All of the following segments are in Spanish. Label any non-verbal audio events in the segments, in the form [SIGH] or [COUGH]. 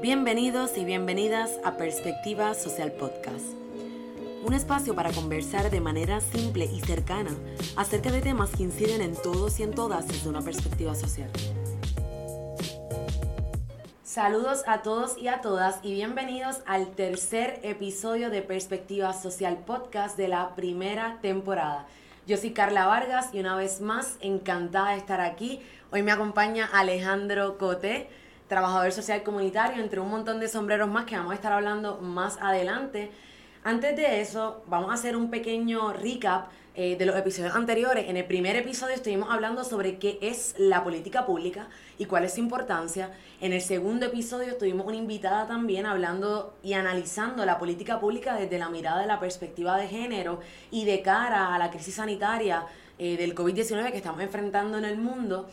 Bienvenidos y bienvenidas a Perspectiva Social Podcast, un espacio para conversar de manera simple y cercana acerca de temas que inciden en todos y en todas desde una perspectiva social. Saludos a todos y a todas y bienvenidos al tercer episodio de Perspectiva Social Podcast de la primera temporada. Yo soy Carla Vargas y una vez más encantada de estar aquí. Hoy me acompaña Alejandro Cote trabajador social comunitario, entre un montón de sombreros más que vamos a estar hablando más adelante. Antes de eso, vamos a hacer un pequeño recap eh, de los episodios anteriores. En el primer episodio estuvimos hablando sobre qué es la política pública y cuál es su importancia. En el segundo episodio tuvimos una invitada también hablando y analizando la política pública desde la mirada de la perspectiva de género y de cara a la crisis sanitaria eh, del COVID-19 que estamos enfrentando en el mundo.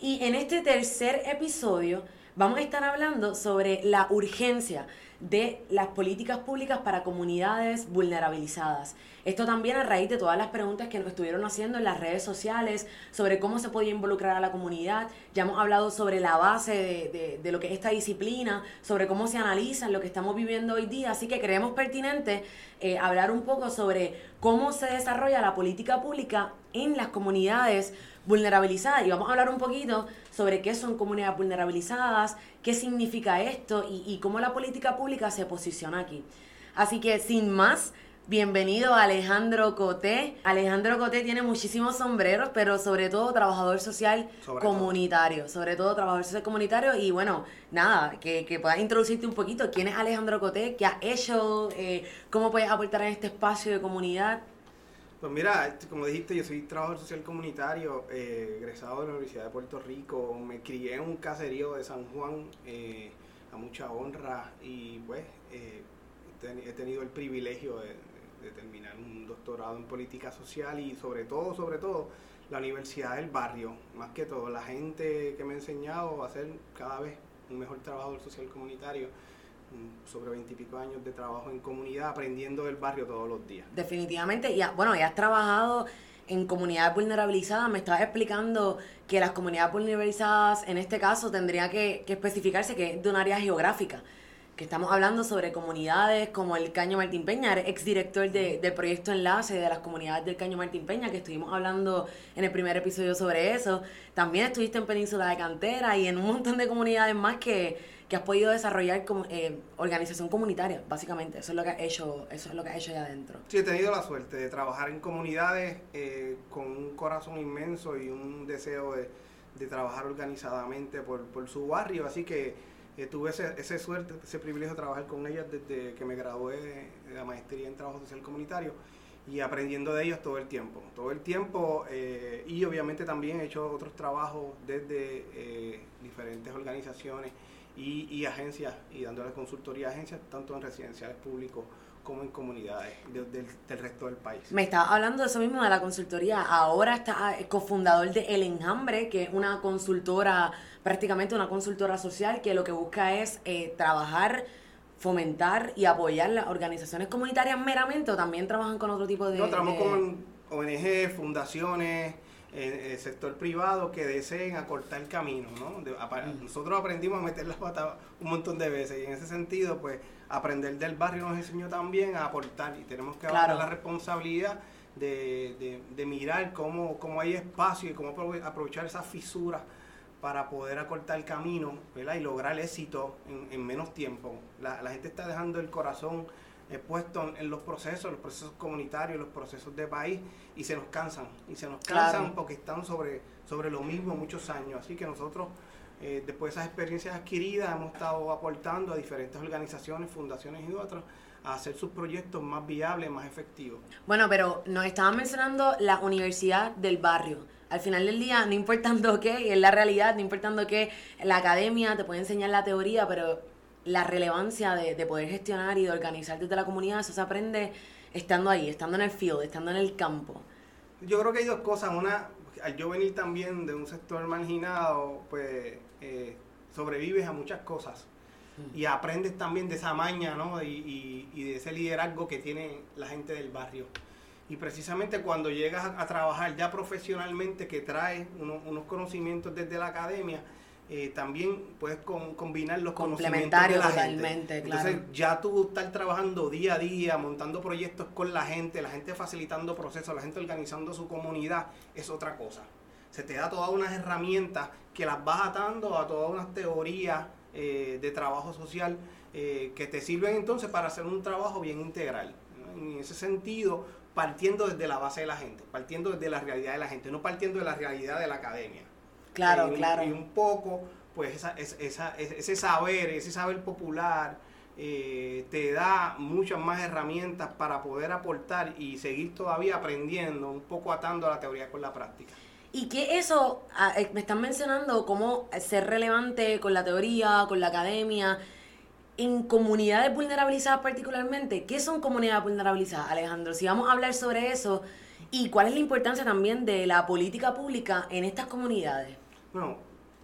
Y en este tercer episodio vamos a estar hablando sobre la urgencia de las políticas públicas para comunidades vulnerabilizadas. Esto también a raíz de todas las preguntas que nos estuvieron haciendo en las redes sociales sobre cómo se podía involucrar a la comunidad. Ya hemos hablado sobre la base de, de, lo que es esta disciplina, sobre cómo se analiza lo que estamos viviendo hoy día. Así que creemos pertinente eh, hablar un poco sobre cómo se desarrolla la política pública en las comunidades vulnerabilizadas. Y vamos a hablar un poquito sobre qué son comunidades vulnerabilizadas, qué significa esto y, y cómo la política pública se posiciona aquí. Así que sin más, bienvenido a Alejandro Coté. Alejandro Coté tiene muchísimos sombreros, pero sobre todo trabajador social comunitario. Sobre todo trabajador social comunitario. Y bueno, nada, que, que, puedas introducirte un poquito. ¿Quién es Alejandro Coté? ¿Qué ha hecho? Eh, ¿Cómo puedes aportar en este espacio de comunidad? Pues mira, este, como dijiste, yo soy trabajador social comunitario, eh, egresado de la Universidad de Puerto Rico, me crié en un caserío de San Juan eh, a mucha honra. Y pues eh, he tenido el privilegio de, terminar un doctorado en política social y sobre todo, sobre todo, la Universidad del Barrio, más que todo, la gente que me ha enseñado a ser cada vez un mejor trabajador social comunitario sobre veintipico años de trabajo en comunidad, aprendiendo del barrio todos los días. Definitivamente, y bueno, ya has trabajado en comunidades vulnerabilizadas, me estabas explicando que las comunidades vulnerabilizadas en este caso tendría que, especificarse que es de un área geográfica, que estamos hablando sobre comunidades como el Caño Martín Peña, eres exdirector de, del proyecto Enlace de las comunidades del Caño Martín Peña, que estuvimos hablando en el primer episodio sobre eso, también estuviste en Península de Cantera y en un montón de comunidades más que que has podido desarrollar como, eh, organización comunitaria, básicamente. Eso es lo que ha hecho, eso es lo que ha hecho allá adentro. Sí, he tenido la suerte de trabajar en comunidades eh, con un corazón inmenso y un deseo de, trabajar organizadamente por, su barrio, así que eh, tuve ese, suerte, ese privilegio de trabajar con ellas desde que me gradué de la maestría en trabajo social comunitario y aprendiendo de ellos todo el tiempo, todo el tiempo y obviamente también he hecho otros trabajos desde diferentes organizaciones y, agencias y dándole consultoría a agencias tanto en residenciales públicos como en comunidades del resto del país. Me estaba hablando de eso mismo, de la consultoría. Ahora está eh, cofundador de El Enjambre, que es una consultora, prácticamente una consultora social, que lo que busca es eh, trabajar, fomentar y apoyar las organizaciones comunitarias meramente o también trabajan con otro tipo de... No, trabajamos con ONG, fundaciones, el sector privado que deseen acortar el camino, ¿no? nosotros aprendimos a meter las patas un montón de veces y en ese sentido, pues, aprender del barrio nos enseñó también a aportar y tenemos que dar la responsabilidad de, de, mirar cómo, cómo, hay espacio y cómo aprovechar esas fisuras para poder acortar el camino ¿verdad? y lograr éxito en, menos tiempo. La, la gente está dejando el corazón he puesto en los procesos, los procesos comunitarios, los procesos de país, y se nos cansan, y se nos cansan porque están sobre, sobre lo mismo muchos años. Así que nosotros, eh, después de esas experiencias adquiridas, hemos estado aportando a diferentes organizaciones, fundaciones y otras a hacer sus proyectos más viables, más efectivos. Bueno, pero nos estaban mencionando la universidad del barrio. Al final del día, no importando qué, es la realidad, no importando qué, la academia te puede enseñar la teoría, pero la relevancia de, de, poder gestionar y de organizar desde la comunidad, eso se aprende estando ahí, estando en el field, estando en el campo. Yo creo que hay dos cosas. Una, al yo venir también de un sector marginado, pues eh, sobrevives a muchas cosas. Mm. Y aprendes también de esa maña, ¿no? Y, y, y, de ese liderazgo que tiene la gente del barrio. Y precisamente cuando llegas a, trabajar ya profesionalmente, que traes unos conocimientos desde la academia, eh, también puedes combinar los conocimientos de la totalmente, gente. Entonces, ya tú estás trabajando día a día, montando proyectos con la gente, la gente facilitando procesos, la gente organizando su comunidad, es otra cosa. Se te da todas unas herramientas que las vas atando a todas unas teorías eh, de trabajo social eh, que te sirven entonces para hacer un trabajo bien integral. En ese sentido, partiendo desde la base de la gente, partiendo desde la realidad de la gente, no partiendo de la realidad de la academia. Claro, claro. Y un poco, pues esa, esa, ese saber, ese saber popular, eh, te da muchas más herramientas para poder aportar y seguir todavía aprendiendo, un poco atando la teoría con la práctica. Y que eso, ah, eh, me están mencionando cómo ser relevante con la teoría, con la academia, en comunidades vulnerabilizadas particularmente. ¿Qué son comunidades vulnerabilizadas, Alejandro? Si vamos a hablar sobre eso, ¿y cuál es la importancia también de la política pública en estas comunidades? Bueno,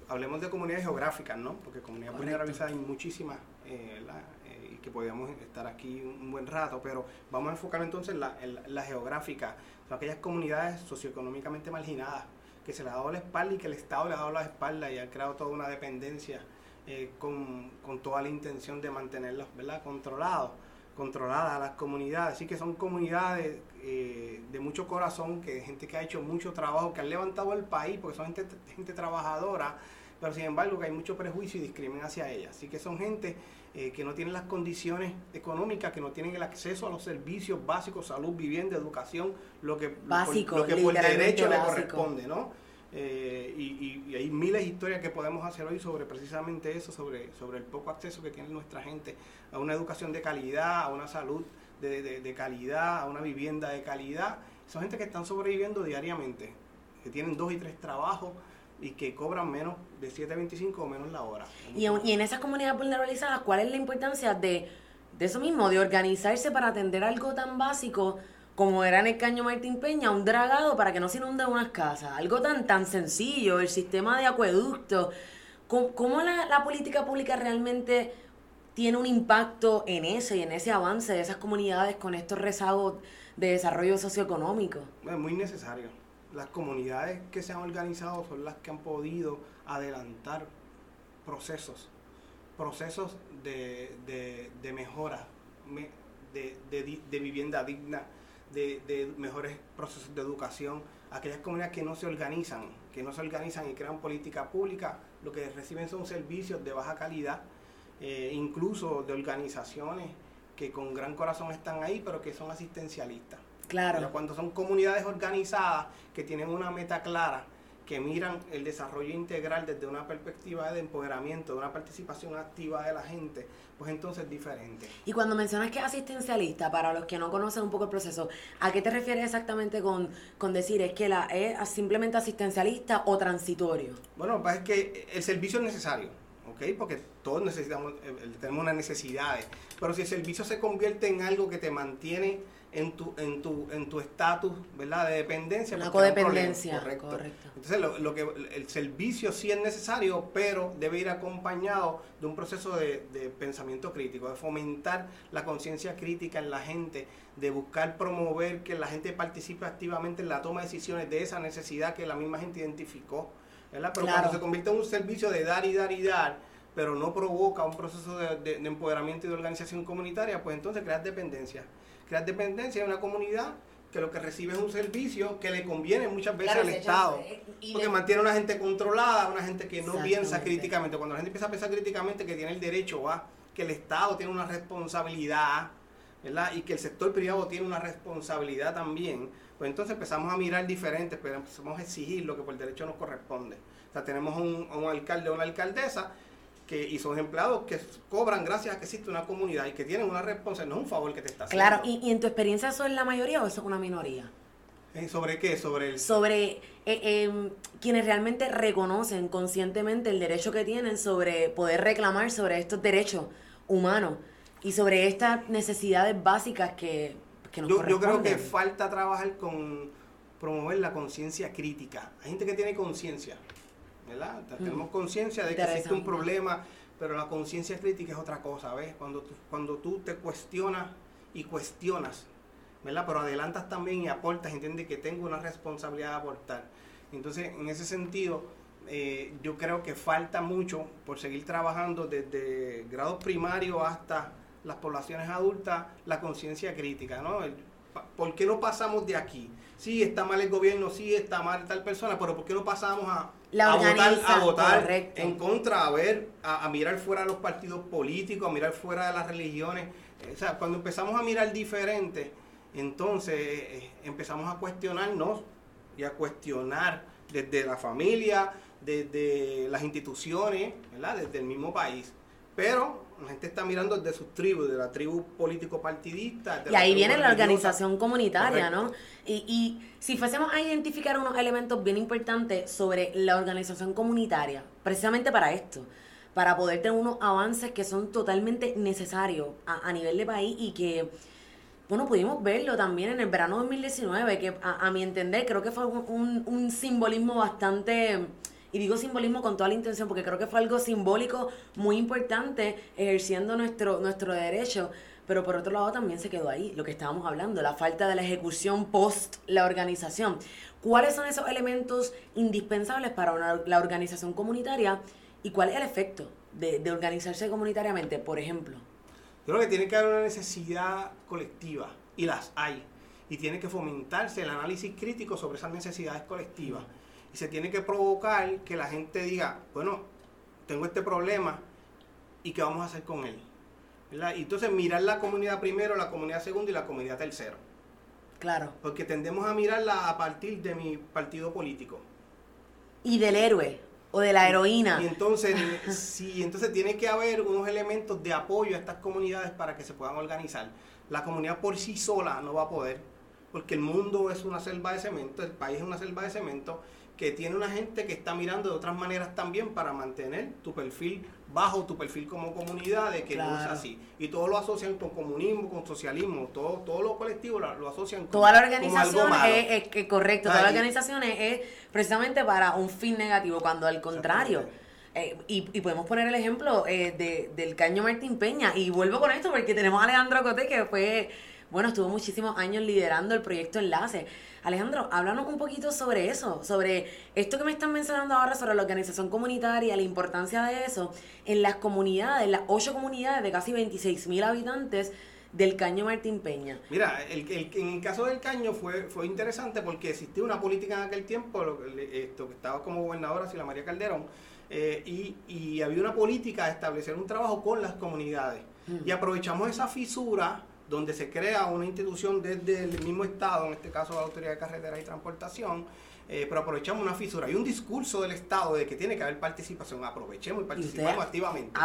hablemos de comunidades geográficas, ¿no? Porque comunidades vulnerabilizadas hay muchísimas eh, eh, y que podríamos estar aquí un buen rato, pero vamos a enfocar entonces en la, en la geográfica, son aquellas comunidades socioeconómicamente marginadas, que se les ha dado la espalda y que el Estado les ha dado la espalda y ha creado toda una dependencia eh, con, toda la intención de mantenerlos ¿verdad? controlados, controladas a las comunidades. Así que son comunidades eh, de mucho corazón, que gente que ha hecho mucho trabajo, que han levantado el país, porque son gente, gente trabajadora, pero sin embargo que hay mucho prejuicio y discriminación hacia ellas. Así que son gente eh, que no tienen las condiciones económicas, que no tienen el acceso a los servicios básicos, salud, vivienda, educación, lo que, Básico, lo que por derecho le corresponde, ¿no? Eh, y, hay miles de historias que podemos hacer hoy sobre precisamente eso, sobre, sobre el poco acceso que tiene nuestra gente a una educación de calidad, a una salud de, calidad, a una vivienda de calidad. Son gente que están sobreviviendo diariamente, que tienen dos y tres trabajos y que cobran menos de 7.25 o menos la hora. Y, y en esas comunidades vulnerabilizadas, ¿cuál es la importancia de, de eso mismo, de organizarse para atender algo tan básico? Como era en el Caño Martín Peña, un dragado para que no se inunden unas casas. Algo tan, tan sencillo, el sistema de acueducto. ¿Cómo, la, política pública realmente tiene un impacto en eso y en ese avance de esas comunidades con estos rezagos de desarrollo socioeconómico? Es muy necesario. Las comunidades que se han organizado son las que han podido adelantar procesos, procesos de, mejora, de, de vivienda digna, de, mejores procesos de educación, aquellas comunidades que no se organizan, que no se organizan y crean política pública, lo que reciben son servicios de baja calidad, eh, incluso de organizaciones que con gran corazón están ahí, pero que son asistencialistas. Claro. cuando son comunidades organizadas que tienen una meta clara, que miran el desarrollo integral desde una perspectiva de empoderamiento, de una participación activa de la gente, pues entonces es diferente. Y cuando mencionas que es asistencialista, para los que no conocen un poco el proceso, ¿a qué te refieres exactamente con, con decir es que la es simplemente asistencialista o transitorio? Bueno, pues es que el servicio es necesario, ¿ok? Porque todos necesitamos, eh, tenemos unas necesidades, pero si el servicio se convierte en algo que te mantiene en tu en tu en tu estatus verdad de dependencia una codependencia correcto. entonces lo, que el servicio sí es necesario pero debe ir acompañado de un proceso de, de pensamiento crítico de fomentar la conciencia crítica en la gente de buscar promover que la gente participe activamente en la toma de decisiones de esa necesidad que la misma gente identificó ¿verdad? pero cuando se convierte en un servicio de dar y dar y dar pero no provoca un proceso de, de, de empoderamiento y de organización comunitaria pues entonces creas dependencia crear dependencia de una comunidad que lo que recibe es un servicio que le conviene muchas veces al Estado. Eh, porque mantiene a una gente controlada, una gente que no piensa críticamente. Cuando la gente empieza a pensar críticamente que tiene el derecho a, que el Estado tiene una responsabilidad, ¿verdad? Y que el sector privado tiene una responsabilidad también, pues entonces empezamos a mirar diferentes, pero empezamos a exigir lo que por derecho nos corresponde. O sea, tenemos un, un alcalde o una alcaldesa que, y son empleados que cobran gracias a que existe una comunidad y que tienen una responsabilidad, no es un favor que te está haciendo. Claro, ¿Y, en tu experiencia eso es la mayoría o eso es una minoría? Eh, ¿Sobre qué? Sobre el... Sobre eh, em, quienes realmente reconocen conscientemente el derecho que tienen sobre poder reclamar sobre estos derechos humanos y sobre estas necesidades básicas que, que nos yo, yo creo que falta trabajar con promover la conciencia crítica. Hay gente que tiene conciencia, ¿verdad? Tenemos conciencia de que existe un problema, pero la conciencia crítica es otra cosa, ¿ves? Cuando tú, cuando tú te cuestionas y cuestionas ¿verdad? Pero adelantas también y aportas, entiende que tengo una responsabilidad de aportar. Entonces, en ese sentido, eh, yo creo que falta mucho por seguir trabajando desde grados primarios hasta las poblaciones adultas, la conciencia crítica, ¿no? ¿Por qué no pasamos de aquí? Sí, está mal el gobierno, sí, está mal tal persona, pero ¿por qué no pasamos a, votar, a votar en contra, a ver, a, mirar fuera de los partidos políticos, a mirar fuera de las religiones? O sea, cuando empezamos a mirar diferente, entonces eh, empezamos a cuestionarnos y a cuestionar desde la familia, desde las instituciones, ¿verdad? desde el mismo país. Pero la gente está mirando desde sus tribus, de la tribu político-partidista. Y ahí viene la organización comunitaria, ¿no? Y, y si fuésemos a identificar unos elementos bien importantes sobre la organización comunitaria, precisamente para esto, para poder tener unos avances que son totalmente necesarios a, nivel de país y que, bueno, pudimos verlo también en el verano 2019, que a, mi entender creo que fue un, un simbolismo bastante y digo simbolismo con toda la intención porque creo que fue algo simbólico muy importante ejerciendo nuestro, nuestro derecho. Pero por otro lado también se quedó ahí lo que estábamos hablando, la falta de la ejecución post la organización. ¿Cuáles son esos elementos indispensables para la organización comunitaria y cuál es el efecto de, de organizarse comunitariamente, por ejemplo? Yo creo que tiene que haber una necesidad colectiva y las hay. Y tiene que fomentarse el análisis crítico sobre esas necesidades colectivas se tiene que provocar que la gente diga, bueno, tengo este problema y qué vamos a hacer con él. Y entonces mirar la comunidad primero, la comunidad segundo y la comunidad tercero. Claro. Porque tendemos a mirarla a partir de mi partido político. Y del héroe o de la heroína. Y entonces, sí, entonces tiene que haber unos elementos de apoyo a estas comunidades para que se puedan organizar. La comunidad por sí sola no va a poder, porque el mundo es una selva de cemento, el país es una selva de cemento, que tiene una gente que está mirando de otras maneras también para mantener tu perfil bajo, tu perfil como comunidad, de que no es así. Y todo lo asocian con comunismo, con socialismo, todo, todo lo colectivo lo, asocian con Toda la organización es, correcto, toda la organización es, precisamente para un fin negativo, cuando al contrario... Eh, y, podemos poner el ejemplo eh, de, del Caño Martín Peña. Y vuelvo con esto porque tenemos a Alejandro Cote, que fue, bueno, estuvo muchísimos años liderando el proyecto Enlace. Alejandro, háblanos un poquito sobre eso, sobre esto que me están mencionando ahora, sobre la organización comunitaria, la importancia de eso en las comunidades, las ocho comunidades de casi 26 mil habitantes del Caño Martín Peña. Mira, el, en el caso del Caño fue, fue interesante porque existía una política en aquel tiempo, esto, que estaba como gobernadora la María Calderón, eh, y, y, había una política de establecer un trabajo con las comunidades. Y aprovechamos esa fisura donde se crea una institución desde el mismo Estado, en este caso la Autoridad de Carreteras y Transportación, eh, pero aprovechamos una fisura. Hay un discurso del Estado de que tiene que haber participación. Aprovechemos y participamos activamente.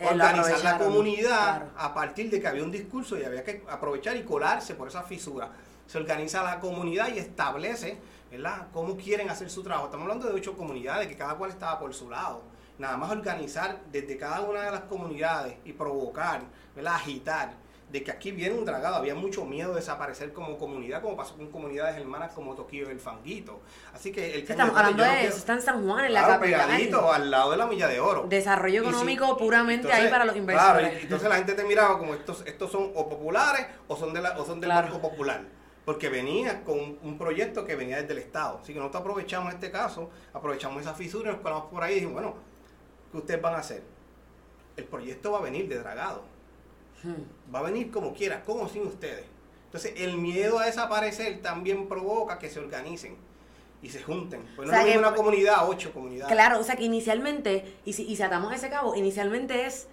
Eh, Organizar la comunidad a partir de que había un discurso y había que aprovechar y colarse por esa fisura. Se organiza la comunidad y establece ¿verdad? cómo quieren hacer su trabajo. Estamos hablando de ocho comunidades, que cada cual estaba por su lado. Nada más organizar desde cada una de las comunidades y provocar, ¿verdad? agitar de que aquí viene un dragado. Había mucho miedo de desaparecer como comunidad, como pasó con comunidades hermanas como Toquillo y el Fanguito. Así que el Estamos hablando de eso, está en San Juan, en la capital. pegadito, al lado de la Milla de Oro. Desarrollo económico puramente ahí para los inversores. Claro, y, entonces la gente te miraba como estos, estos son o populares o son, de la, o son del Banco Popular porque venía con un proyecto que venía desde el Estado. Así que nosotros aprovechamos este caso, aprovechamos esa fisura, nos colamos por ahí y dijimos, bueno, ¿qué ustedes van a hacer? El proyecto va a venir de dragado. Va a venir como quiera, como sin ustedes. Entonces, el miedo a desaparecer también provoca que se organicen y se junten. Pues no es una comunidad, ocho comunidades. Claro, o sea que inicialmente, y si, y si atamos ese cabo, inicialmente es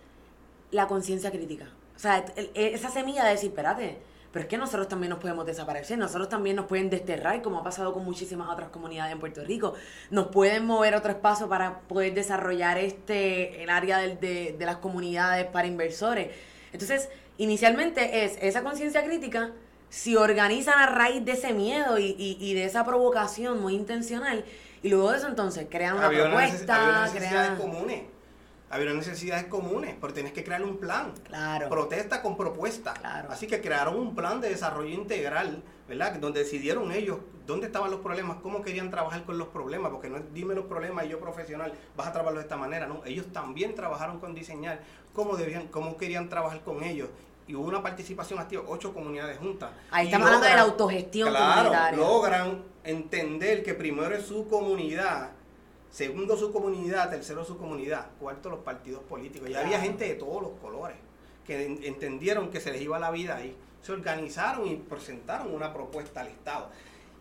la conciencia crítica. O sea, esa semilla de decir, espérate, pero es que nosotros también nos podemos desaparecer, nosotros también nos pueden desterrar, como ha pasado con muchísimas otras comunidades en Puerto Rico. Nos pueden mover otro espacio para poder desarrollar este el área de, de las comunidades para inversores. Entonces, inicialmente es esa conciencia crítica, si organizan a raíz de ese miedo y, y, de esa provocación muy intencional, y luego de eso entonces crean una propuesta, crean... comunes había necesidades comunes, pero tienes que crear un plan. Claro. Protesta con propuesta. Claro. Así que crearon un plan de desarrollo integral, ¿verdad? Donde decidieron ellos dónde estaban los problemas, cómo querían trabajar con los problemas, porque no es dime los problemas y yo profesional vas a trabajarlo de esta manera, no. Ellos también trabajaron con diseñar cómo debían, cómo querían trabajar con ellos y hubo una participación activa, ocho comunidades juntas. Ahí estamos hablando de la autogestión claro, comunitaria. logran entender que primero es su comunidad, segundo su comunidad, tercero su comunidad, cuarto los partidos políticos. Y había gente de todos los colores que entendieron que se les iba la vida ahí. Se organizaron y presentaron una propuesta al Estado.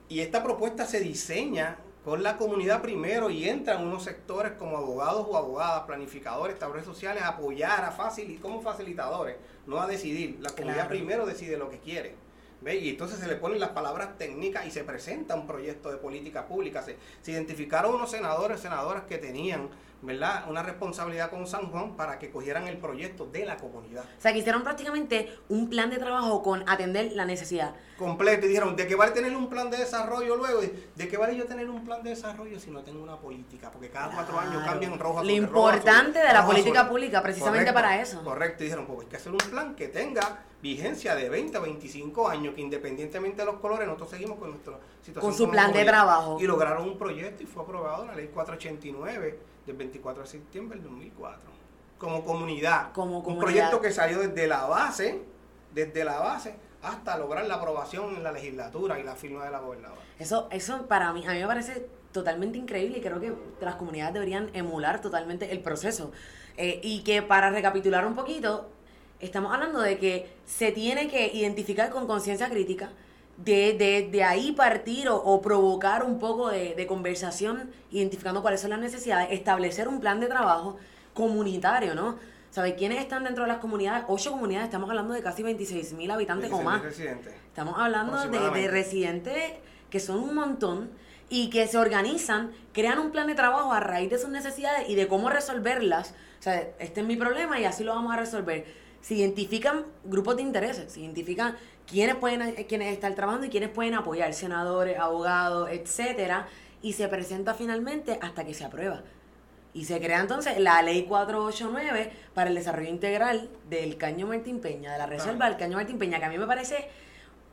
Y esta propuesta se diseña con la comunidad primero y entran unos sectores como abogados o abogadas, planificadores, tableros sociales a apoyar, a facilitar, como facilitadores, no a decidir. La comunidad primero decide lo que quiere. ¿Ve? Y entonces se le ponen las palabras técnicas y se presenta un proyecto de política pública. Se, se identificaron unos senadores, senadoras que tenían ¿verdad? Una responsabilidad con San Juan para que cogieran el proyecto de la comunidad. O sea, que hicieron prácticamente un plan de trabajo con atender la necesidad. Completo. Y dijeron, ¿de qué vale tener un plan de desarrollo luego? ¿De qué vale yo tener un plan de desarrollo si no tengo una política? Porque cada cuatro años cambian rojo Lo importante de la política pública, precisamente para eso. Correcto. Y dijeron, pues hay que hacer un plan que tenga vigencia de 20 a 25 años, que independientemente de los colores, nosotros seguimos con nuestra situación. Con su plan de trabajo. Y lograron un proyecto y fue aprobado en la ley 489 del 24 de septiembre del 2004. Como comunidad. Como Un proyecto que salió desde la base, desde la base, hasta lograr la aprobación en la legislatura y la firma de la gobernadora. Eso, eso para mí, a mí me parece totalmente increíble y creo que las comunidades deberían emular totalmente el proceso. Eh, y que para recapitular un poquito, estamos hablando de que se tiene que identificar con conciencia crítica, de, de, de, ahí partir o, provocar un poco de, conversación, identificando cuáles son las necesidades, establecer un plan de trabajo comunitario, ¿no? ¿Sabes quiénes están dentro de las comunidades? Ocho comunidades, estamos hablando de casi 26 mil habitantes o más. Estamos hablando de, de residentes que son un montón y que se organizan, crean un plan de trabajo a raíz de sus necesidades y de cómo resolverlas. O sea, este es mi problema y así lo vamos a resolver. Se identifican grupos de intereses, se identifican quiénes pueden eh, quiénes están trabajando y quiénes pueden apoyar, senadores, abogados, etcétera, y se presenta finalmente hasta que se aprueba. Y se crea entonces la ley 489 para el desarrollo integral del Caño Martín Peña, de la reserva del Caño Martín Peña, que a mí me parece,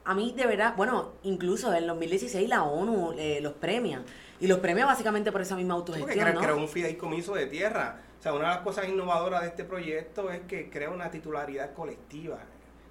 a mí de verdad, bueno, incluso en 2016 la ONU eh, los premia. Y los premia básicamente por esa misma autogestión. Porque crea, un fideicomiso de tierra. O sea, una de las cosas innovadoras de este proyecto es que crea una titularidad colectiva.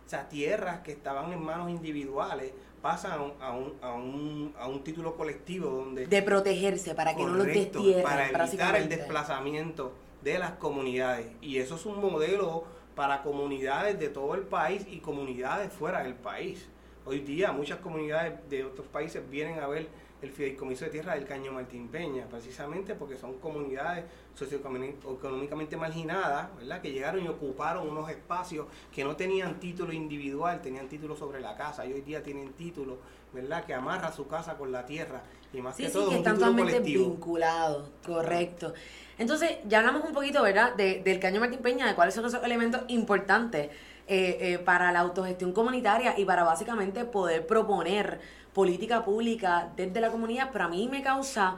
O sea, tierras que estaban en manos individuales pasan a un, a un, a un, título colectivo donde... De protegerse para que no los destierren. Para evitar el desplazamiento de las comunidades. Y eso es un modelo para comunidades de todo el país y comunidades fuera del país. Hoy día muchas comunidades de otros países vienen a ver el fideicomiso de tierra del Caño Martín Peña, precisamente porque son comunidades socioeconómicamente marginadas, ¿verdad? que llegaron y ocuparon unos espacios que no tenían título individual, tenían título sobre la casa, y hoy día tienen título, ¿verdad? que amarra su casa con la tierra, y más que todo que están totalmente vinculados, correcto. Entonces, ya hablamos un poquito, ¿verdad?, del Caño Martín Peña, de cuáles son esos elementos importantes eh, eh, para la autogestión comunitaria y para básicamente poder proponer política pública desde la comunidad, pero a mí me causa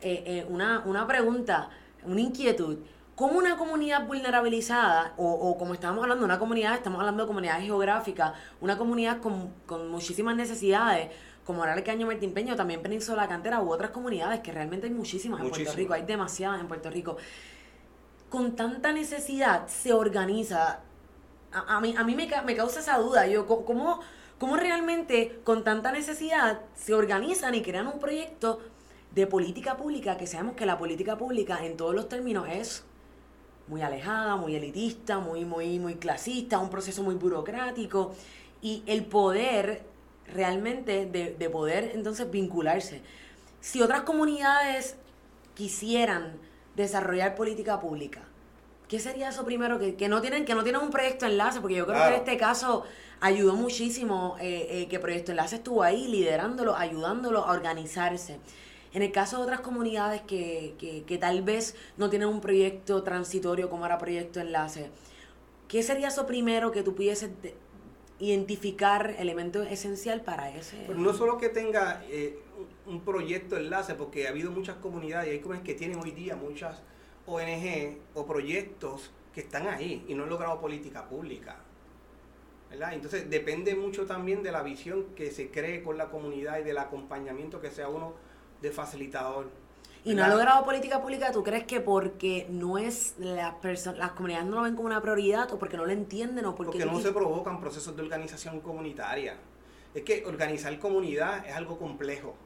eh, eh, una, una pregunta, una inquietud. ¿Cómo una comunidad vulnerabilizada, o, o, como estábamos hablando, una comunidad, estamos hablando de comunidades geográficas, una comunidad con, con muchísimas necesidades, como ahora el Caño Martín Peño, también Península La Cantera u otras comunidades, que realmente hay muchísimas en Puerto Rico, hay demasiadas en Puerto Rico. Con tanta necesidad se organiza. A, a mí, a mí me, me causa esa duda. Yo, ¿cómo, cómo realmente con tanta necesidad se organizan y crean un proyecto de política pública que sabemos que la política pública en todos los términos es muy alejada, muy elitista, muy, muy, muy clasista, un proceso muy burocrático y el poder realmente de, de poder entonces vincularse. Si otras comunidades quisieran desarrollar política pública, ¿qué sería eso primero? Que, que, no, tienen, que no tienen un proyecto enlace, porque yo creo que en este caso ayudó muchísimo eh, eh, que Proyecto Enlace estuvo ahí liderándolo, ayudándolo a organizarse. En el caso de otras comunidades que, que, que tal vez no tienen un proyecto transitorio como era Proyecto Enlace, ¿qué sería eso primero que tú pudieses identificar elemento esencial para ese? Pues no solo que tenga eh, un proyecto enlace, porque ha habido muchas comunidades y hay comunidades que tienen hoy día muchas ONG o proyectos que están ahí y no han logrado política pública. Entonces depende mucho también de la visión que se cree con la comunidad y del acompañamiento que sea uno de facilitador. Y no ha logrado política pública, ¿tú crees que porque no es las personas, las comunidades no lo ven como una prioridad o porque no lo entienden o porque... Porque no se provocan procesos de organización comunitaria. Es que organizar comunidad es algo complejo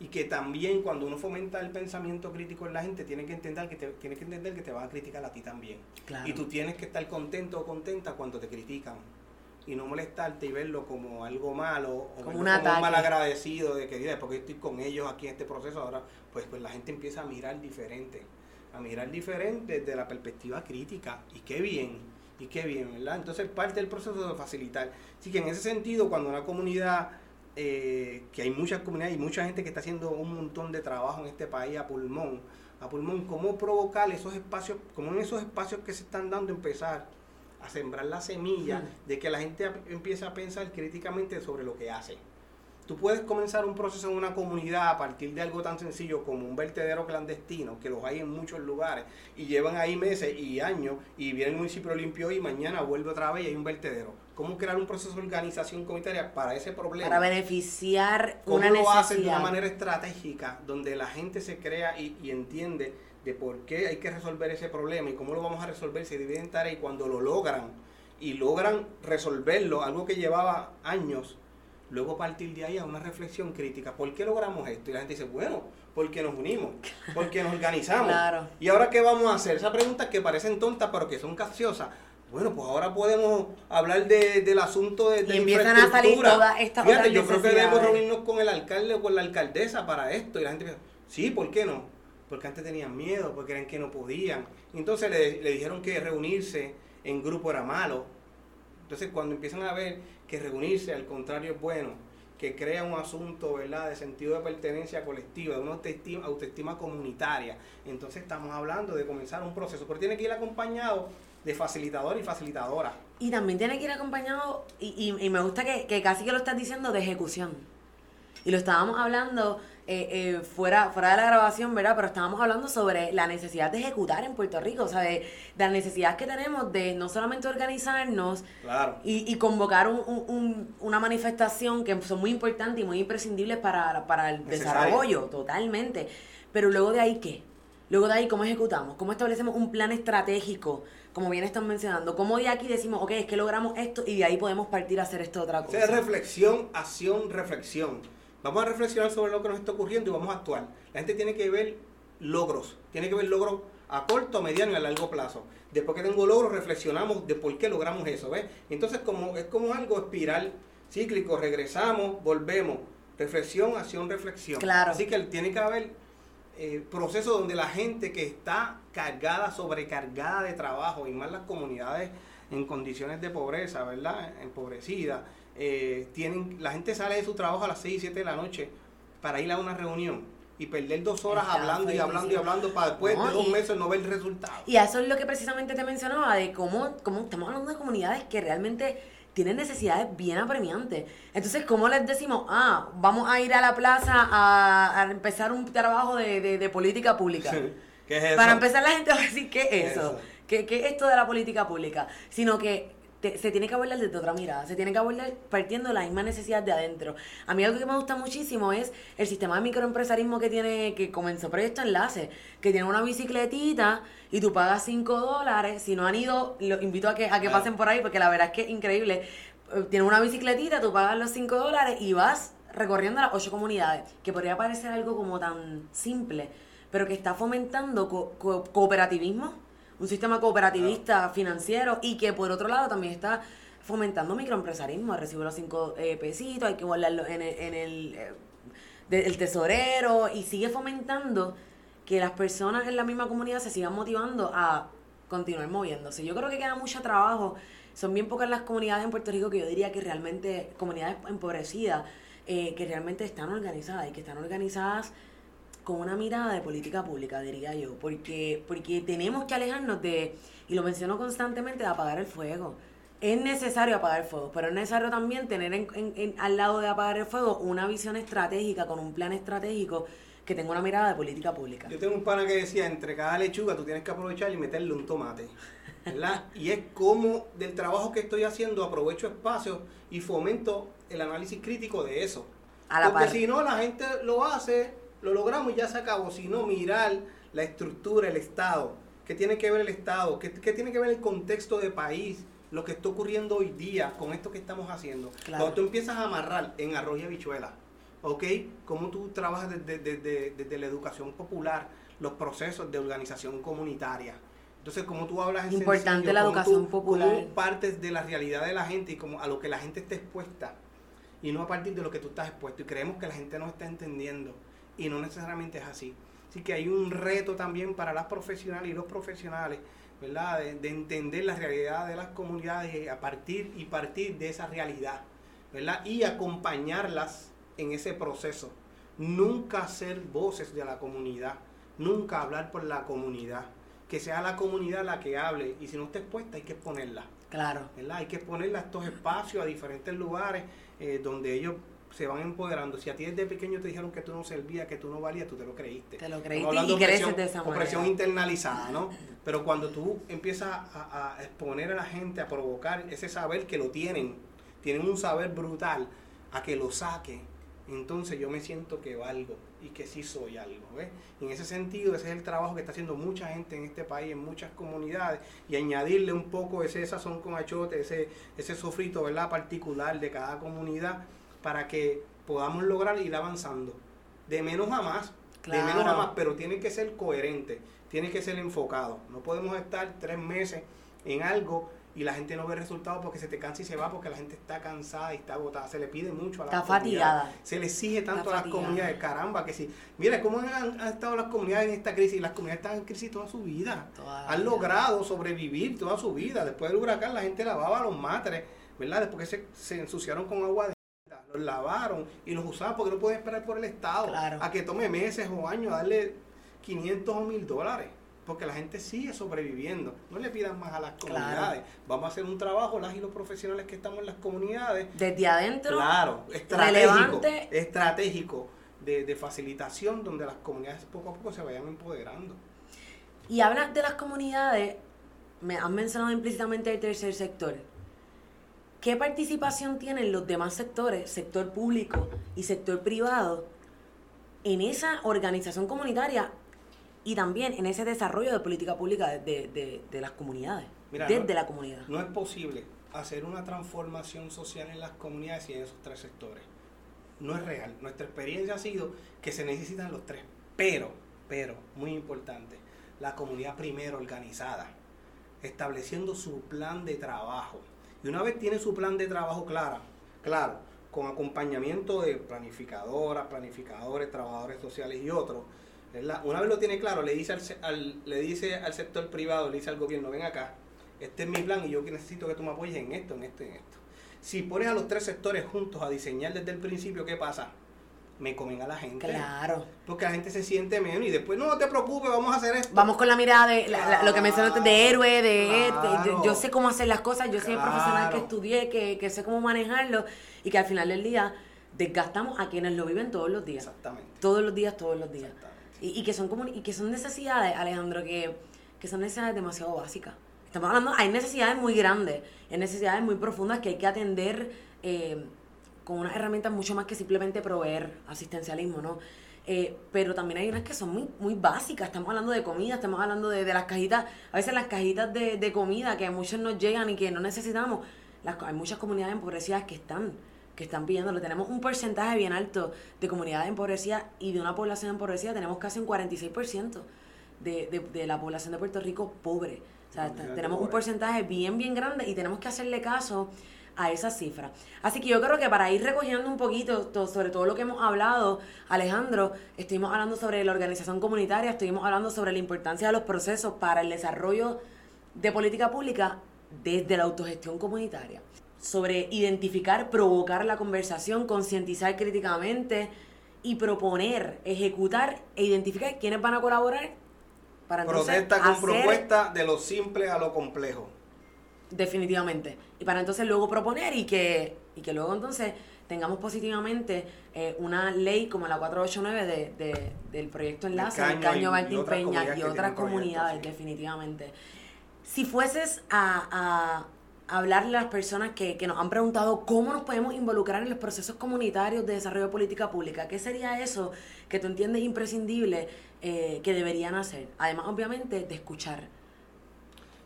y que también cuando uno fomenta el pensamiento crítico en la gente tiene que entender que te, tiene que entender que te van a criticar a ti también. Y tú tienes que estar contento o contenta cuando te critican. Y no molestarte y verlo como algo malo o como, un, mal agradecido de que porque estoy con ellos aquí en este proceso ahora pues pues la gente empieza a mirar diferente. A mirar diferente desde la perspectiva crítica. Y qué bien y qué bien verdad entonces parte del proceso de facilitar. Así que en ese sentido cuando una comunidad eh, que hay muchas comunidades y mucha gente que está haciendo un montón de trabajo en este país a pulmón, a pulmón, cómo provocar esos espacios, como en esos espacios que se están dando empezar a sembrar la semilla de que la gente empiece a pensar críticamente sobre lo que hace. Tú puedes comenzar un proceso en una comunidad a partir de algo tan sencillo como un vertedero clandestino, que los hay en muchos lugares, y llevan ahí meses y años, y viene el municipio limpio y mañana vuelve otra vez y hay un vertedero. ¿Cómo crear un proceso de organización comunitaria para ese problema? Para beneficiar ¿Cómo una lo hace de una manera estratégica, donde la gente se crea y, y entiende de por qué hay que resolver ese problema y cómo lo vamos a resolver, se dividen tareas y cuando lo logran y logran resolverlo, algo que llevaba años, luego partir de ahí a una reflexión crítica. ¿Por qué logramos esto? Y la gente dice, bueno, porque nos unimos, porque nos organizamos. [LAUGHS] ¿Y ahora qué vamos a hacer? Esas preguntas que parecen tontas, pero que son capciosas. Bueno, pues ahora podemos hablar de, del asunto de, de y empiezan a salir todas estas Fíjate, yo creo que debemos reunirnos con el alcalde o con la alcaldesa para esto. Y la gente dice, sí, ¿por qué no? Porque antes tenían miedo, porque eran que no podían. Entonces le, le dijeron que reunirse en grupo era malo. Entonces cuando empiezan a ver que reunirse al contrario es bueno, que crea un asunto ¿verdad? de sentido de pertenencia colectiva, de una autoestima, autoestima comunitaria, entonces estamos hablando de comenzar un proceso, pero tiene que ir acompañado de facilitador y facilitadora. Y también tiene que ir acompañado, y, y, me gusta que, que, casi que lo estás diciendo, de ejecución. Y lo estábamos hablando eh, eh, fuera, fuera de la grabación, ¿verdad? Pero estábamos hablando sobre la necesidad de ejecutar en Puerto Rico, o sea, de, la necesidad que tenemos de no solamente organizarnos y, y, convocar un, un, una manifestación que son muy importantes y muy imprescindibles para, para el desarrollo, totalmente. Pero luego de ahí, ¿qué? Luego de ahí, ¿cómo ejecutamos? ¿Cómo establecemos un plan estratégico? Como bien están mencionando. ¿Cómo de aquí decimos, ok, es que logramos esto y de ahí podemos partir a hacer esto otra cosa? O reflexión, acción, reflexión. Vamos a reflexionar sobre lo que nos está ocurriendo y vamos a actuar. La gente tiene que ver logros, tiene que ver logros a corto, mediano y a largo plazo. Después que tengo logros, reflexionamos de por qué logramos eso, ¿ves? Entonces como, es como algo espiral cíclico, regresamos, volvemos. Reflexión, acción, reflexión. Claro. Así que tiene que haber eh, procesos donde la gente que está cargada, sobrecargada de trabajo, y más las comunidades en condiciones de pobreza, ¿verdad? Empobrecida, eh, tienen, la gente sale de su trabajo a las 6 y 7 de la noche para ir a una reunión y perder dos horas hablando y hablando y hablando para después de dos meses no ver el resultado. Y eso es lo que precisamente te mencionaba, de cómo, cómo estamos hablando de comunidades que realmente tienen necesidades bien apremiantes. Entonces, ¿cómo les decimos, ah, vamos a ir a la plaza a, empezar un trabajo de, política pública? ¿Qué es eso? Para empezar la gente va a decir, ¿qué es eso? ¿Qué, ¿Qué es esto de la política pública? Sino que se tiene que abordar desde otra mirada, se tiene que abordar partiendo de la misma necesidad de adentro. A mí algo que me gusta muchísimo es el sistema de microempresarismo que tiene, que comenzó Proyecto Enlace, que tiene una bicicletita y tú pagas 5 dólares. Si no han ido, los invito a que, a que pasen por ahí porque la verdad es que es increíble. Eh, tiene una bicicletita, tú pagas los 5 dólares y vas recorriendo las 8 comunidades, que podría parecer algo como tan simple, pero que está fomentando cooperativismo un sistema cooperativista financiero y que por otro lado también está fomentando microempresarismo, recibo los cinco eh, pesitos, hay que guardarlo en el, en el, eh, tesorero. Y sigue fomentando que las personas en la misma comunidad se sigan motivando a continuar moviéndose. Yo creo que queda mucho trabajo, son bien pocas las comunidades en Puerto Rico que yo diría que realmente, comunidades empobrecidas, eh, que realmente están organizadas y que están organizadas con una mirada de política pública, diría yo, porque, porque tenemos que alejarnos de, y lo menciono constantemente, de apagar el fuego. Es necesario apagar el fuego, pero es necesario también tener en, al lado de apagar el fuego una visión estratégica, con un plan estratégico que tenga una mirada de política pública. Yo tengo un pana que decía, entre cada lechuga tú tienes que aprovechar y meterle un tomate. ¿verdad? [LAUGHS] y es como del trabajo que estoy haciendo aprovecho espacios y fomento el análisis crítico de eso. Porque si no, la gente lo hace lo logramos y ya se acabó, sino mirar la estructura, el Estado, qué tiene que ver el Estado, qué, qué tiene que ver el contexto de país, lo que está ocurriendo hoy día con esto que estamos haciendo. Cuando tú empiezas a amarrar en arroz y habichuela, ¿ok? Cómo tú trabajas desde, desde, desde la educación popular, los procesos de organización comunitaria. Entonces, como tú hablas Importante la educación popular. Cómo partes de la realidad de la gente y como a lo que la gente está expuesta y no a partir de lo que tú estás expuesto. Y creemos que la gente no está entendiendo y no necesariamente es así. Así que hay un reto también para las profesionales y los profesionales, ¿verdad? De, entender la realidad de las comunidades a partir y partir de esa realidad, ¿verdad? Y acompañarlas en ese proceso. Nunca ser voces de la comunidad, nunca hablar por la comunidad. Que sea la comunidad la que hable y si no está expuesta hay que exponerla. Claro. ¿verdad? Hay que exponerla a estos espacios, a diferentes lugares eh, donde ellos se van empoderando. Si a ti desde pequeño te dijeron que tú no servías, que tú no valías, tú te lo creíste. Te lo creíste y creces de esa Opresión internalizada, ¿no? Pero cuando tú empiezas a, exponer a la gente, a provocar ese saber que lo tienen, tienen un saber brutal, a que lo saque, entonces yo me siento que valgo y que sí soy algo. ¿ves? en ese sentido, ese es el trabajo que está haciendo mucha gente en este país, en muchas comunidades, y añadirle un poco ese sazón con achote, ese, ese sofrito ¿verdad? particular de cada comunidad para que podamos lograr ir avanzando. De menos a más, de menos a más, pero tiene que ser coherente, tiene que ser enfocado. No podemos estar tres meses en algo y la gente no ve resultados porque se te cansa y se va porque la gente está cansada y está agotada. Se le pide mucho a la Está fatigada. Se le exige tanto a las comunidades. Caramba, que si. Mira, ¿cómo han, estado las comunidades en esta crisis? Las comunidades están en crisis toda su vida. han logrado sobrevivir toda su vida. Después del huracán la gente lavaba los matres, ¿verdad? Después que se, se ensuciaron con agua de los lavaron y los usaban porque no pueden esperar por el Estado a que tome meses o años darle 500 o 1000 dólares. Porque la gente sigue sobreviviendo. No le pidan más a las comunidades. Vamos a hacer un trabajo, las y los profesionales que estamos en las comunidades. Desde adentro. Claro, estratégico. Estratégico de, de facilitación donde las comunidades poco a poco se vayan empoderando. Y hablas de las comunidades, me han mencionado implícitamente el tercer sector. ¿Qué participación tienen los demás sectores, sector público y sector privado, en esa organización comunitaria y también en ese desarrollo de política pública de, las comunidades, desde la comunidad? No es posible hacer una transformación social en las comunidades y en esos tres sectores. No es real. Nuestra experiencia ha sido que se necesitan los tres. Pero, pero, muy importante, la comunidad primero organizada, estableciendo su plan de trabajo y una vez tiene su plan de trabajo claro, claro, con acompañamiento de planificadoras, planificadores, trabajadores sociales y otros, una vez lo tiene claro, le dice al, le dice al sector privado, le dice al gobierno, ven acá, este es mi plan y yo necesito que tú me apoyes en esto, en esto, en esto. Si pones a los tres sectores juntos a diseñar desde el principio, ¿qué pasa? Me comen a la gente. Claro. Porque la gente se siente menos y después, no te preocupes, vamos a hacer esto. Vamos con la mirada de lo que mencionaste de héroe, de, yo sé cómo hacer las cosas, yo soy el profesional que estudié, que, que sé cómo manejarlo y que al final del día desgastamos a quienes lo viven todos los días. Exactamente. Todos los días, todos los días. Y, y, que son como, y que son necesidades, Alejandro, que, que son necesidades demasiado básicas. Estamos hablando, hay necesidades muy grandes, hay necesidades muy profundas que hay que atender eh, con unas herramientas mucho más que simplemente proveer asistencialismo, ¿no? Eh, pero también hay unas que son muy, muy básicas. Estamos hablando de comida, estamos hablando de, las cajitas, a veces las cajitas de, comida que a muchos nos llegan y que no necesitamos. Las, hay muchas comunidades empobrecidas que están que están pidiéndolo. Tenemos un porcentaje bien alto de comunidades empobrecidas y de una población empobrecida tenemos casi un 46% de, de, de la población de Puerto Rico pobre. O sea, tenemos un porcentaje bien, bien grande y tenemos que hacerle caso a esa cifra. Así que yo creo que para ir recogiendo un poquito sobre todo lo que hemos hablado, Alejandro, estuvimos hablando sobre la organización comunitaria, estuvimos hablando sobre la importancia de los procesos para el desarrollo de política pública desde la autogestión comunitaria, sobre identificar, provocar la conversación, concientizar críticamente y proponer, ejecutar e identificar quiénes van a colaborar para Protesta con propuesta de lo simple a lo complejo. Definitivamente. Y para entonces luego proponer y que, y que luego entonces tengamos positivamente eh, una ley como la 489 de, de, del proyecto Enlace, del Caño, Martín Peña y otras comunidades, definitivamente. Si fueses a, hablarle a las personas que, que nos han preguntado cómo nos podemos involucrar en los procesos comunitarios de desarrollo de política pública. ¿Qué sería eso que tú entiendes imprescindible eh, que deberían hacer? Además, obviamente, de escuchar.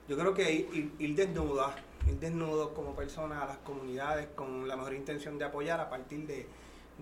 Yo creo que ir, ir desnudo, ir desnudo como persona a las comunidades con la mejor intención de apoyar a partir de,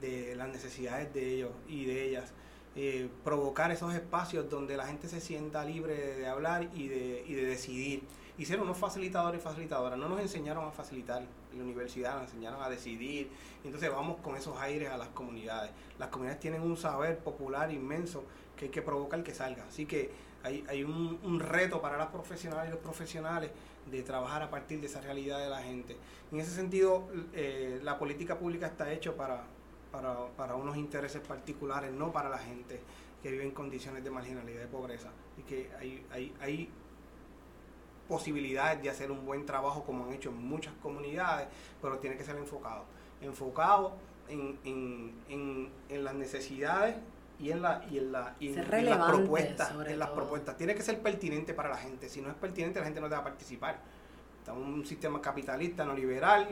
de las necesidades de ellos y de ellas. Eh, provocar esos espacios donde la gente se sienta libre de, hablar y de, y de decidir. Hicieron unos facilitadores y facilitadoras, no nos enseñaron a facilitar en la universidad, nos enseñaron a decidir. Entonces vamos con esos aires a las comunidades. Las comunidades tienen un saber popular inmenso que hay que provocar que salga. Así que hay, hay un, reto para las profesionales y los profesionales de trabajar a partir de esa realidad de la gente. En ese sentido, eh, la política pública está hecho para, para, para, unos intereses particulares, no para la gente que vive en condiciones de marginalidad y pobreza. Y que hay, hay, posibilidades de hacer un buen trabajo como han hecho en muchas comunidades, pero tiene que ser enfocado. Enfocado en, en, en, en las necesidades y en la y en la y en, en las propuestas en las propuestas. Tiene que ser pertinente para la gente si no es pertinente la gente no te va a participar. Estamos en un sistema capitalista no liberal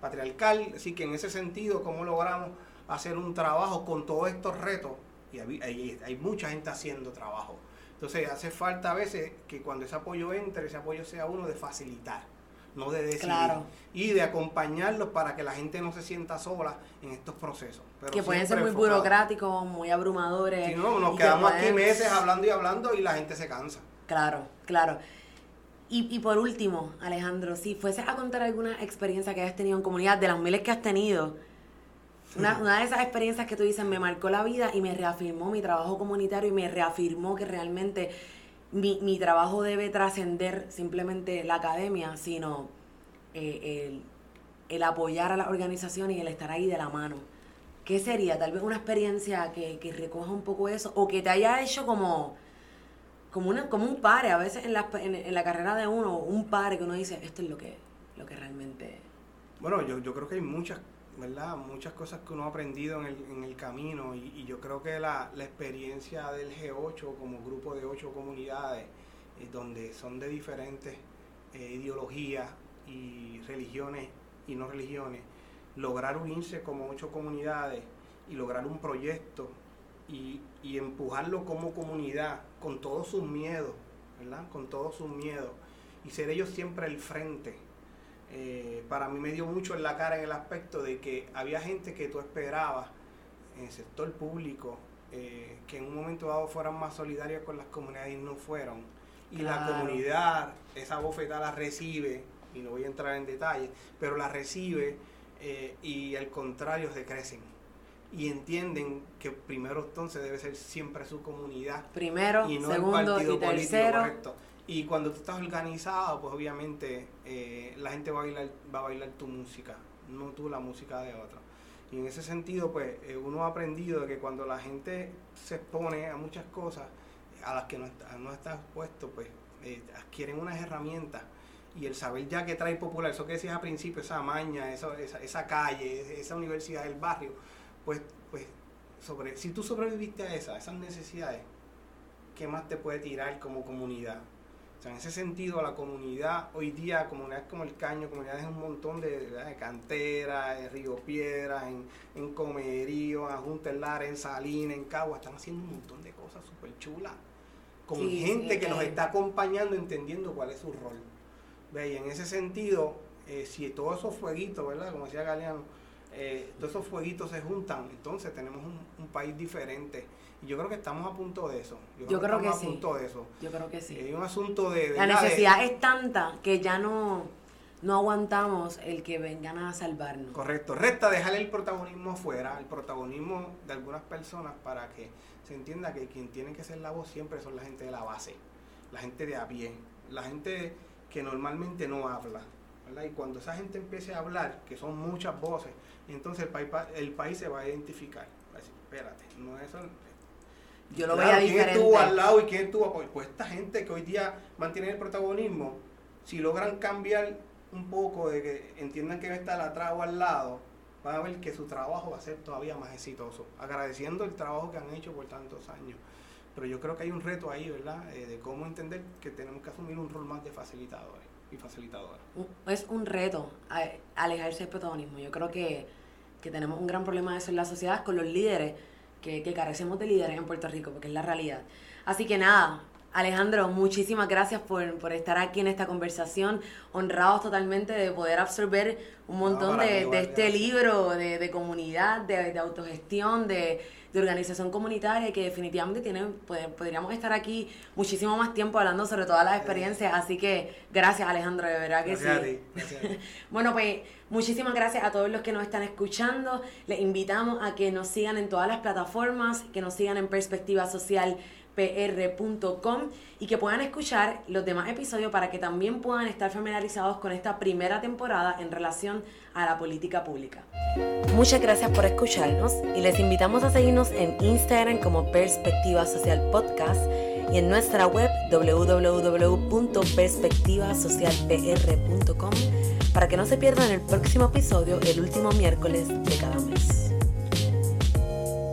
patriarcal así que en ese sentido cómo logramos hacer un trabajo con todos estos retos y hay, hay, hay mucha gente haciendo trabajo. Entonces hace falta a veces que cuando ese apoyo entre ese apoyo sea uno de facilitar no de decidir. Claro. Y de acompañarlos para que la gente no se sienta sola en estos procesos. Pero que pueden ser muy enfocado. burocráticos, muy abrumadores. Si no, nos que quedamos pueden- aquí meses hablando y hablando y la gente se cansa. Claro, claro. Y, y por último, Alejandro, si fueses a contar alguna experiencia que hayas tenido en comunidad, de las miles que has tenido, una, una de esas experiencias que tú dices me marcó la vida y me reafirmó mi trabajo comunitario y me reafirmó que realmente mi, mi trabajo debe trascender simplemente la academia, sino eh, el, el apoyar a las organizaciones y el estar ahí de la mano. ¿Qué sería? Tal vez una experiencia que, que recoja un poco eso o que te haya hecho como como una como un pare a veces en la, en, en la carrera de uno un pare que uno dice esto es lo que lo que realmente Bueno, yo, yo creo que hay muchas, ¿verdad? Muchas cosas que uno ha aprendido en el, en el camino y, yo creo que la, la experiencia del G8 como grupo de ocho comunidades, eh, donde son de diferentes eh, ideologías y religiones y no religiones, lograr unirse como ocho comunidades y lograr un proyecto y, y empujarlo como comunidad con todos sus miedos, ¿verdad? Con todos sus miedos y ser ellos siempre el frente eh, para mí me dio mucho en la cara en el aspecto de que había gente que tú esperabas en el sector público eh, que en un momento dado fueran más solidarios con las comunidades y no fueron. Y la comunidad esa bofetada la recibe, y no voy a entrar en detalle, pero la recibe eh, y al contrario se crecen. Y entienden que primero entonces debe ser siempre su comunidad primero y no el segundo partido y político, correcto. Y cuando tú estás organizado, pues obviamente eh, la gente va a, bailar, va a bailar tu música, no tú la música de otro. Y en ese sentido, pues eh, uno ha aprendido que cuando la gente se expone a muchas cosas a las que no está, no está expuesto, pues eh, adquieren unas herramientas y el saber ya que trae popular, eso que decías al principio, esa maña, esa, esa calle, esa universidad del barrio, pues, pues sobre, si tú sobreviviste a esa, esas necesidades, ¿qué más te puede tirar como comunidad? Sea, en ese sentido, la comunidad, hoy día, comunidades como el Caño, comunidades un montón de, ¿verdad? de cantera, en Río Piedra, en, en Comerío, en Junta en Lara, en Salina, en Cagua, están haciendo un montón de cosas súper chulas. Con Sí, gente sí, que nos está acompañando, entendiendo cuál es su rol. ¿Ve? Y en ese sentido, eh, si todos esos fueguitos, ¿verdad? Como decía Galeano, eh, todos esos fueguitos se juntan, entonces tenemos un, un país diferente. Y yo creo que estamos a punto de eso. Yo creo que estamos sí. a punto de eso. yo creo que sí Hay un asunto de... la necesidad es tanta que ya no no aguantamos el que vengan a salvarnos Correcto. Resta dejar el protagonismo afuera, el protagonismo de algunas personas para que se entienda que quien tiene que ser la voz siempre son la gente de la base, la gente de a pie, la gente que normalmente no habla. ¿verdad? Y cuando esa gente empiece a hablar, que son muchas voces, entonces el país, pa- el país se va a identificar. Va a decir, espérate, no es eso. yo lo Claro, veía ¿Quién diferente estuvo al lado y quién estuvo apoyo? Pues esta gente que hoy día mantiene el protagonismo, si logran cambiar un poco de que entiendan que va a estar atrás o al lado, van a ver que su trabajo va a ser todavía más exitoso, agradeciendo el trabajo que han hecho por tantos años. Pero yo creo que hay un reto ahí, ¿verdad? Eh, de cómo entender que tenemos que asumir un rol más de facilitadores. Y facilitadora. Es un reto alejarse del protagonismo. Yo creo que, que, tenemos un gran problema de eso en la sociedad con los líderes, que, que carecemos de líderes en Puerto Rico, porque es la realidad. Así que nada, Alejandro, muchísimas gracias por, por, estar aquí en esta conversación. Honrados totalmente de poder absorber un montón de, de, este libro de, de comunidad, de, autogestión, de, organización comunitaria que definitivamente tiene, pues, podríamos estar aquí muchísimo más tiempo hablando sobre todas las experiencias. Así que gracias Alejandro, de verdad que sí. [LAUGHS] bueno, pues muchísimas gracias a todos los que nos están escuchando. Les invitamos a que nos sigan en todas las plataformas, que nos sigan en Perspectiva Social pr.com y que puedan escuchar los demás episodios para que también puedan estar familiarizados con esta primera temporada en relación a la política pública. Muchas gracias por escucharnos y les invitamos a seguirnos en Instagram como Perspectiva Social Podcast y en nuestra web www.perspectivasocialpr.com para que no se pierdan el próximo episodio el último miércoles de cada mes.